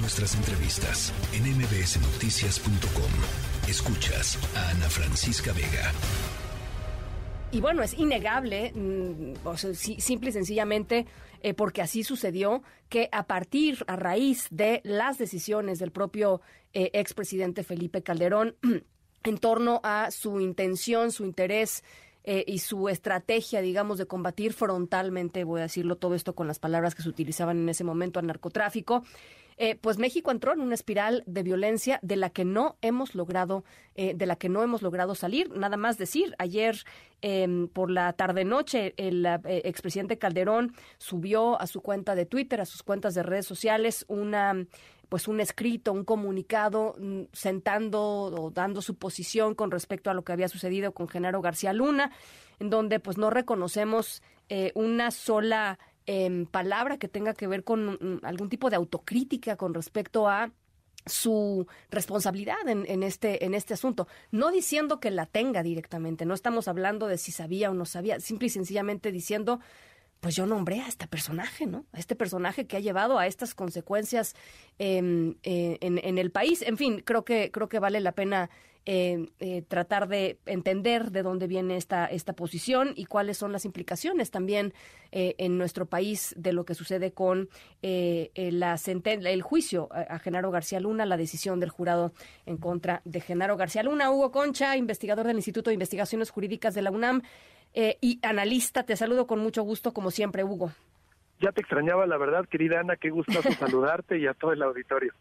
nuestras entrevistas en mbsnoticias.com. Escuchas a Ana Francisca Vega. Y bueno, es innegable, mm, simple y sencillamente, eh, porque así sucedió, que a partir, a raíz de las decisiones del propio eh, expresidente Felipe Calderón en torno a su intención, su interés eh, y su estrategia, digamos, de combatir frontalmente, voy a decirlo todo esto con las palabras que se utilizaban en ese momento, al narcotráfico, eh, pues México entró en una espiral de violencia de la que no hemos logrado, eh, de la que no hemos logrado salir. Nada más decir, ayer em, por la tarde noche el expresidente Calderón subió a su cuenta de Twitter, a sus cuentas de redes sociales, una pues un escrito, un comunicado mm, sentando o dando su posición con respecto a lo que había sucedido con Genaro García Luna, en donde pues no reconocemos eh, una sola em, palabra que tenga que ver con mm, algún tipo de autocrítica con respecto a su responsabilidad en, en, este en este asunto, no diciendo que la tenga directamente, no estamos hablando de si sabía o no sabía, simple y sencillamente diciendo pues yo nombré a este personaje, ¿no? A este personaje que ha llevado a estas consecuencias em, eh, en, el país. En fin, creo que creo que vale la pena eh, eh, tratar de entender de dónde viene esta esta posición y cuáles son las implicaciones también en nuestro país de lo que sucede con la el juicio a, a, Genaro García Luna, la decisión del jurado en contra de Genaro García Luna. Hugo Concha, investigador del Instituto de Investigaciones Jurídicas de la UNAM. Eh, y analista. Te saludo con mucho gusto, como siempre, Hugo. Ya te extrañaba, la verdad, querida Ana, qué gusto saludarte y a todo el auditorio.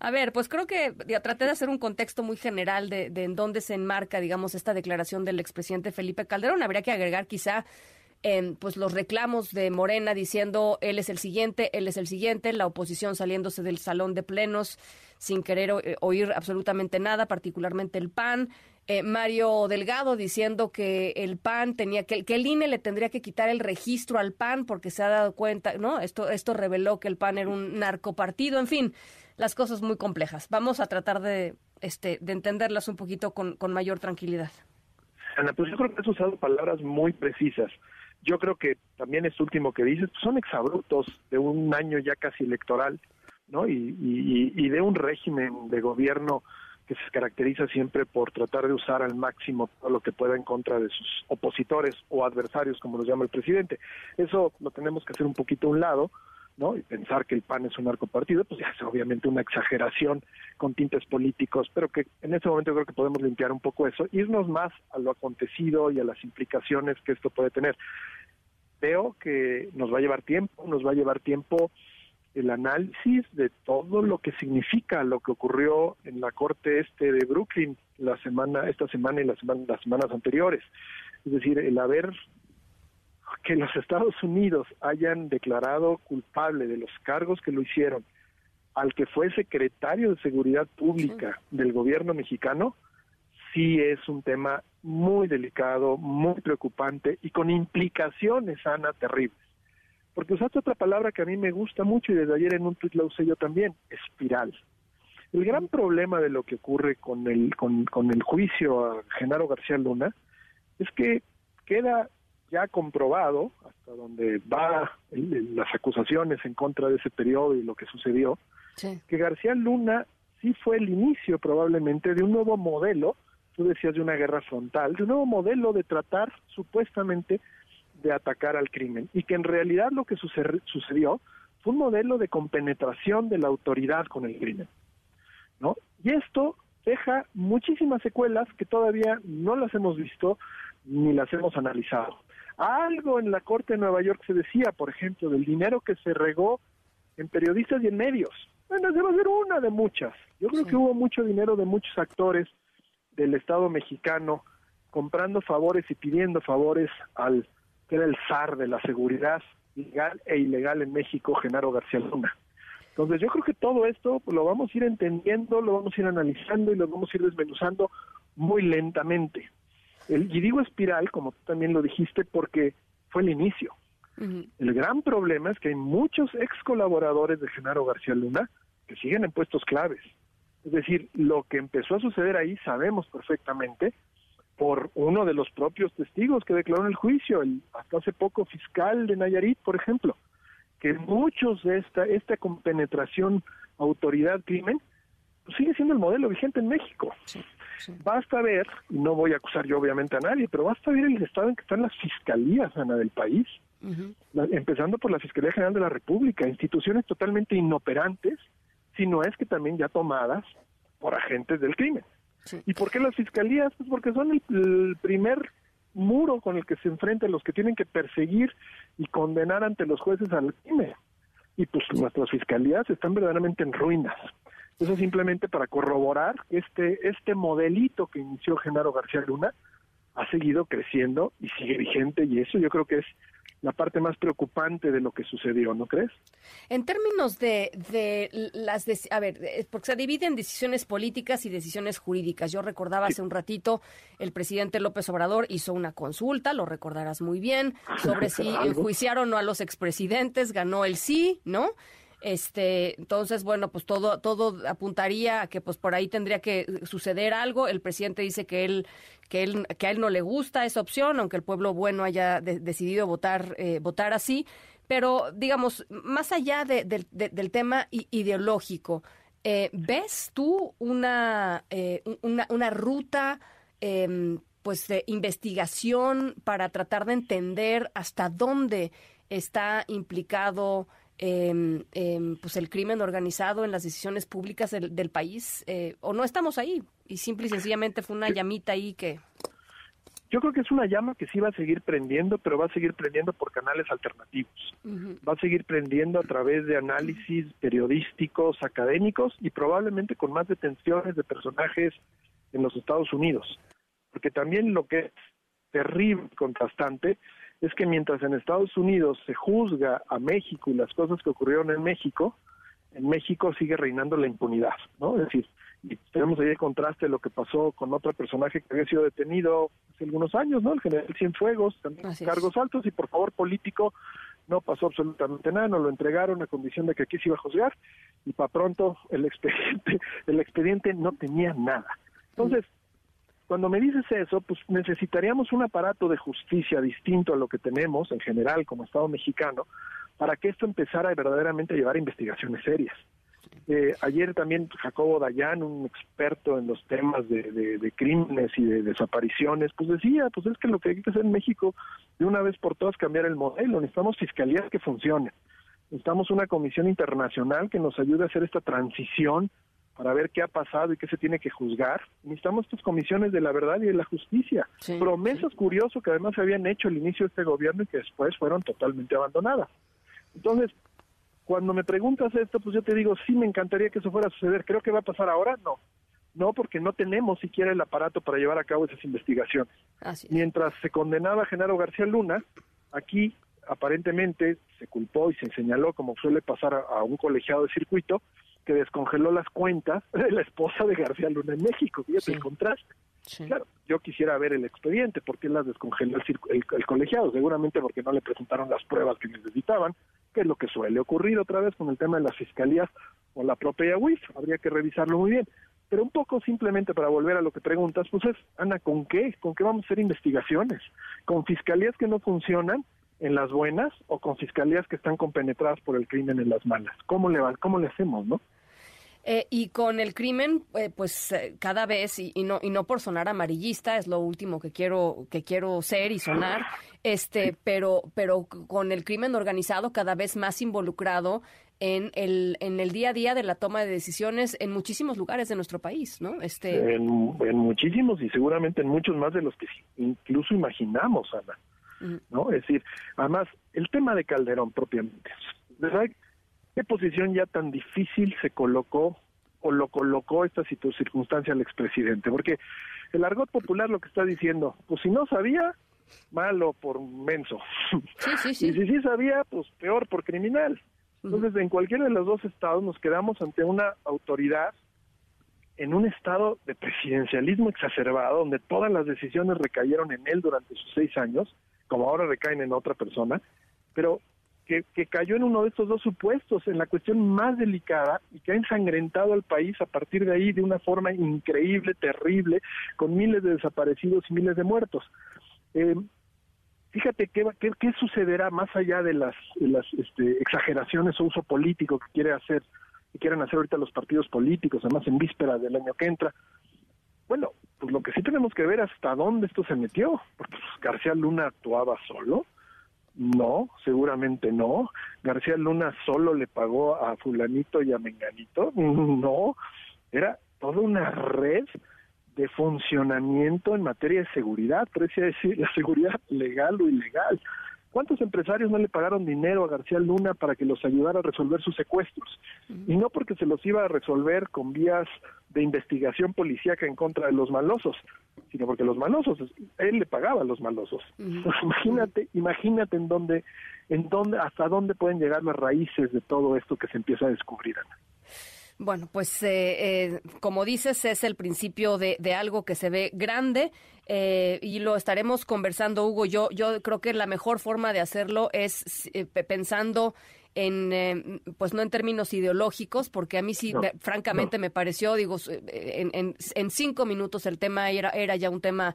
A ver, pues creo que ya, traté de hacer un contexto muy general de, de en dónde se enmarca, digamos, esta declaración del expresidente Felipe Calderón. Habría que agregar quizá en pues los reclamos de Morena diciendo él es el siguiente, él es el siguiente, la oposición saliéndose del salón de plenos sin querer eh, oír absolutamente nada, particularmente el PAN, eh, Mario Delgado diciendo que el PAN tenía que, que el INE le tendría que quitar el registro al PAN porque se ha dado cuenta, ¿no? Esto, esto reveló que el PAN era un narcopartido, en fin, las cosas muy complejas. Vamos a tratar de, este, de entenderlas un poquito con, con mayor tranquilidad. Ana, pues yo creo que has usado palabras muy precisas. Yo creo que también es último que dices, pues son exabruptos de un año ya casi electoral, ¿no? Y, y, y de un régimen de gobierno que se caracteriza siempre por tratar de usar al máximo todo lo que pueda en contra de sus opositores o adversarios, como los llama el presidente. Eso lo tenemos que hacer un poquito a un lado, ¿no? Y pensar que el PAN es un narcopartido, pues ya es obviamente una exageración con tintes políticos, pero que en este momento creo que podemos limpiar un poco eso, irnos más a lo acontecido y a las implicaciones que esto puede tener. Veo que nos va a llevar tiempo, nos va a llevar tiempo el análisis de todo lo que significa lo que ocurrió en la corte este de Brooklyn la semana esta semana y las semanas anteriores. Es decir el haber que los Estados Unidos hayan declarado culpable de los cargos que lo hicieron al que fue secretario de seguridad pública del gobierno mexicano sí es un tema muy delicado muy preocupante y con implicaciones Ana terribles porque usaste otra palabra que a mí me gusta mucho y desde ayer en un tweet la usé yo también, espiral. El gran problema de lo que ocurre con el, con, con el juicio a Genaro García Luna es que queda ya comprobado, hasta donde va las acusaciones en contra de ese periodo y lo que sucedió, que García Luna sí fue el inicio probablemente de un nuevo modelo, tú decías de una guerra frontal, de un nuevo modelo de tratar supuestamente de atacar al crimen y que en realidad lo que sucedió fue un modelo de compenetración de la autoridad con el crimen. ¿no? Y esto deja muchísimas secuelas que todavía no las hemos visto ni las hemos analizado. Algo en la Corte de Nueva York se decía, por ejemplo, del dinero que se regó en periodistas y en medios. Bueno, debe ser una de muchas. Yo creo que hubo mucho dinero de muchos actores del Estado mexicano comprando favores y pidiendo favores al que era el zar de la seguridad legal e ilegal en México, Genaro García Luna. Entonces yo creo que todo esto lo vamos a ir entendiendo, lo vamos a ir analizando y lo vamos a ir desmenuzando muy lentamente. El, y digo espiral, como tú también lo dijiste, porque fue el inicio. El gran problema es que hay muchos ex colaboradores de Genaro García Luna que siguen en puestos claves. Es decir, lo que empezó a suceder ahí sabemos perfectamente por uno de los propios testigos que declaró en el juicio, el hasta hace poco fiscal de Nayarit, por ejemplo, que muchos de esta, esta compenetración autoridad-crimen pues sigue siendo el modelo vigente en México. Basta ver, y no voy a acusar yo obviamente a nadie, pero basta ver el estado en que están las fiscalías, Ana, del país. empezando por la Fiscalía General de la República, instituciones totalmente inoperantes, si no es que también ya tomadas por agentes del crimen. ¿Y por qué las fiscalías? Pues porque son el, primer muro con el que se enfrentan los que tienen que perseguir y condenar ante los jueces al crimen. Y pues nuestras fiscalías están verdaderamente en ruinas. Eso simplemente para corroborar que este, este modelito que inició Genaro García Luna ha seguido creciendo y sigue vigente y eso yo creo que es la parte más preocupante de lo que sucedió, ¿no crees? En términos de, de las, a ver, porque se dividen decisiones políticas y decisiones jurídicas. Yo recordaba hace un ratito, el presidente López Obrador hizo una consulta, lo recordarás muy bien, sobre si enjuiciaron o no a los expresidentes, ganó el sí, ¿no? Este, entonces, bueno, pues todo, todo apuntaría a que pues por ahí tendría que suceder algo. El presidente dice que él, que él, que a él no le gusta esa opción, aunque el pueblo bueno haya decidido votar, eh, votar así. Pero, digamos, más allá del tema ideológico, eh, ¿ves tú una, eh, una, una, ruta em, pues de investigación para tratar de entender hasta dónde está implicado eh, pues el crimen organizado en las decisiones públicas del, país eh, o no estamos ahí y simple y sencillamente fue una llamita ahí que yo creo que es una llama que sí va a seguir prendiendo, pero va a seguir prendiendo por canales alternativos. Va a seguir prendiendo a través de análisis periodísticos, académicos y probablemente con más detenciones de personajes en los Estados Unidos. Porque también lo que es terrible, contrastante, es que mientras en Estados Unidos se juzga a México y las cosas que ocurrieron en México, en México sigue reinando la impunidad, ¿no? Es decir, y tenemos ahí el contraste de lo que pasó con otro personaje que había sido detenido hace algunos años, ¿no? El general Cienfuegos, también cargos altos y por favor político, no pasó absolutamente nada, nos lo entregaron a condición de que aquí se iba a juzgar y para pronto el expediente, el expediente no tenía nada. Entonces, cuando me dices eso, pues necesitaríamos un aparato de justicia distinto a lo que tenemos en general como Estado mexicano para que esto empezara verdaderamente a llevar investigaciones serias. Eh, ayer también Jacobo Dayan, un experto en los temas de, crímenes y de desapariciones, pues decía, pues es que lo que hay que hacer en México de una vez por todas cambiar el modelo, necesitamos fiscalías que funcionen, necesitamos una comisión internacional que nos ayude a hacer esta transición para ver qué ha pasado y qué se tiene que juzgar. Necesitamos estas comisiones de la verdad y de la justicia. Promesas curiosas que además se habían hecho al inicio de este gobierno y que después fueron totalmente abandonadas. Entonces, cuando me preguntas esto, pues yo te digo, sí, me encantaría que eso fuera a suceder. ¿Creo que va a pasar ahora? No. No, porque no tenemos siquiera el aparato para llevar a cabo esas investigaciones. Mientras se condenaba a Genaro García Luna, aquí aparentemente se culpó y se señaló, como suele pasar a un colegiado de circuito, que descongeló las cuentas de la esposa de García Luna en México. Fíjate el contraste. Claro, yo quisiera ver el expediente, ¿por qué las descongeló el, colegiado? Seguramente porque no le presentaron las pruebas que necesitaban, que es lo que suele ocurrir otra vez con el tema de las fiscalías o la propia UIF. Habría que revisarlo muy bien. Pero un poco simplemente para volver a lo que preguntas, pues es, Ana, ¿con qué? ¿Con qué vamos a hacer investigaciones? ¿Con fiscalías que no funcionan? en las buenas o con fiscalías que están compenetradas por el crimen en las malas. ¿Cómo le, cómo le hacemos, no? Eh, y con el crimen, eh, pues eh, cada vez, y, no, y no por sonar amarillista, es lo último que quiero, que quiero ser y sonar, este, pero, pero con el crimen organizado cada vez más involucrado en el, en el día a día de la toma de decisiones en muchísimos lugares de nuestro país, ¿no? Este... En, muchísimos y seguramente en muchos más de los que incluso imaginamos, Ana. ¿No? Es decir, además, el tema de Calderón propiamente, ¿verdad? ¿Qué posición ya tan difícil se colocó o lo colocó esta circunstancia al expresidente? Porque el argot popular lo que está diciendo, pues si no sabía, malo por menso. y si sí sabía, pues peor por criminal. Entonces, en cualquiera de los dos estados nos quedamos ante una autoridad en un estado de presidencialismo exacerbado, donde todas las decisiones recayeron en él durante sus seis años, como ahora recaen en otra persona, pero que, cayó en uno de estos dos supuestos, en la cuestión más delicada y que ha ensangrentado al país a partir de ahí de una forma increíble, terrible, con miles de desaparecidos y miles de muertos. Eh, fíjate qué, qué, sucederá más allá de las, este, exageraciones o uso político que quiere hacer que quieren hacer ahorita los partidos políticos, además en víspera del año que entra. Bueno, pues lo que sí tenemos que ver hasta dónde esto se metió, porque pues, García Luna actuaba solo, no, seguramente no. García Luna solo le pagó a fulanito y a menganito, no. Era toda una red de funcionamiento en materia de seguridad, pero decir, la seguridad legal o ilegal. ¿Cuántos empresarios no le pagaron dinero a García Luna para que los ayudara a resolver sus secuestros? Y no porque se los iba a resolver con vías de investigación policíaca en contra de los malosos, sino porque los malosos, él le pagaba a los malosos. imagínate, imagínate en dónde, en dónde, hasta dónde pueden llegar las raíces de todo esto que se empieza a descubrir, Ana. Bueno, pues eh, eh, como dices, es el principio de, algo que se ve grande eh, y lo estaremos conversando, Hugo. Yo, yo creo que la mejor forma de hacerlo es pensando en, pues no en términos ideológicos, porque a mí sí, francamente, me pareció, digo, en, en, cinco minutos el tema era, era ya un tema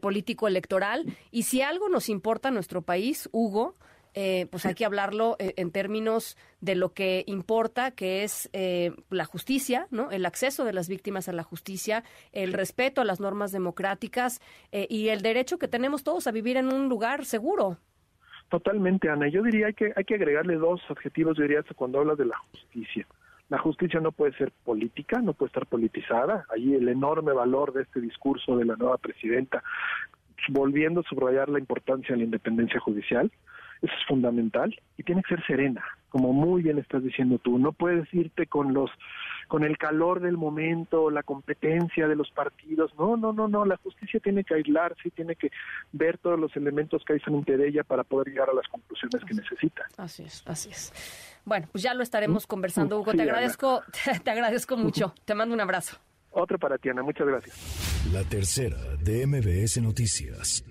político electoral. Y si algo nos importa a nuestro país, Hugo, eh, pues hay que hablarlo eh, en términos de lo que importa, que es eh, la justicia, ¿no? El acceso de las víctimas a la justicia, el respeto a las normas democráticas y el derecho que tenemos todos a vivir en un lugar seguro. Totalmente, Ana. Yo diría que hay que agregarle dos adjetivos, yo diría, cuando hablas de la justicia. La justicia no puede ser política, no puede estar politizada. Ahí el enorme valor de este discurso de la nueva presidenta, volviendo a subrayar la importancia de la independencia judicial. Eso es fundamental y tiene que ser serena, como muy bien estás diciendo tú. No puedes irte con los con el calor del momento, la competencia de los partidos. No, no, no, no. La justicia tiene que aislarse tiene que ver todos los elementos que hay frente de ella para poder llegar a las conclusiones que necesita. Así es, así es. Bueno, pues ya lo estaremos ¿Mm? conversando, Hugo. te agradezco, te, agradezco mucho. Te mando un abrazo. Otro para ti, Ana. Muchas gracias. La tercera de MBS Noticias.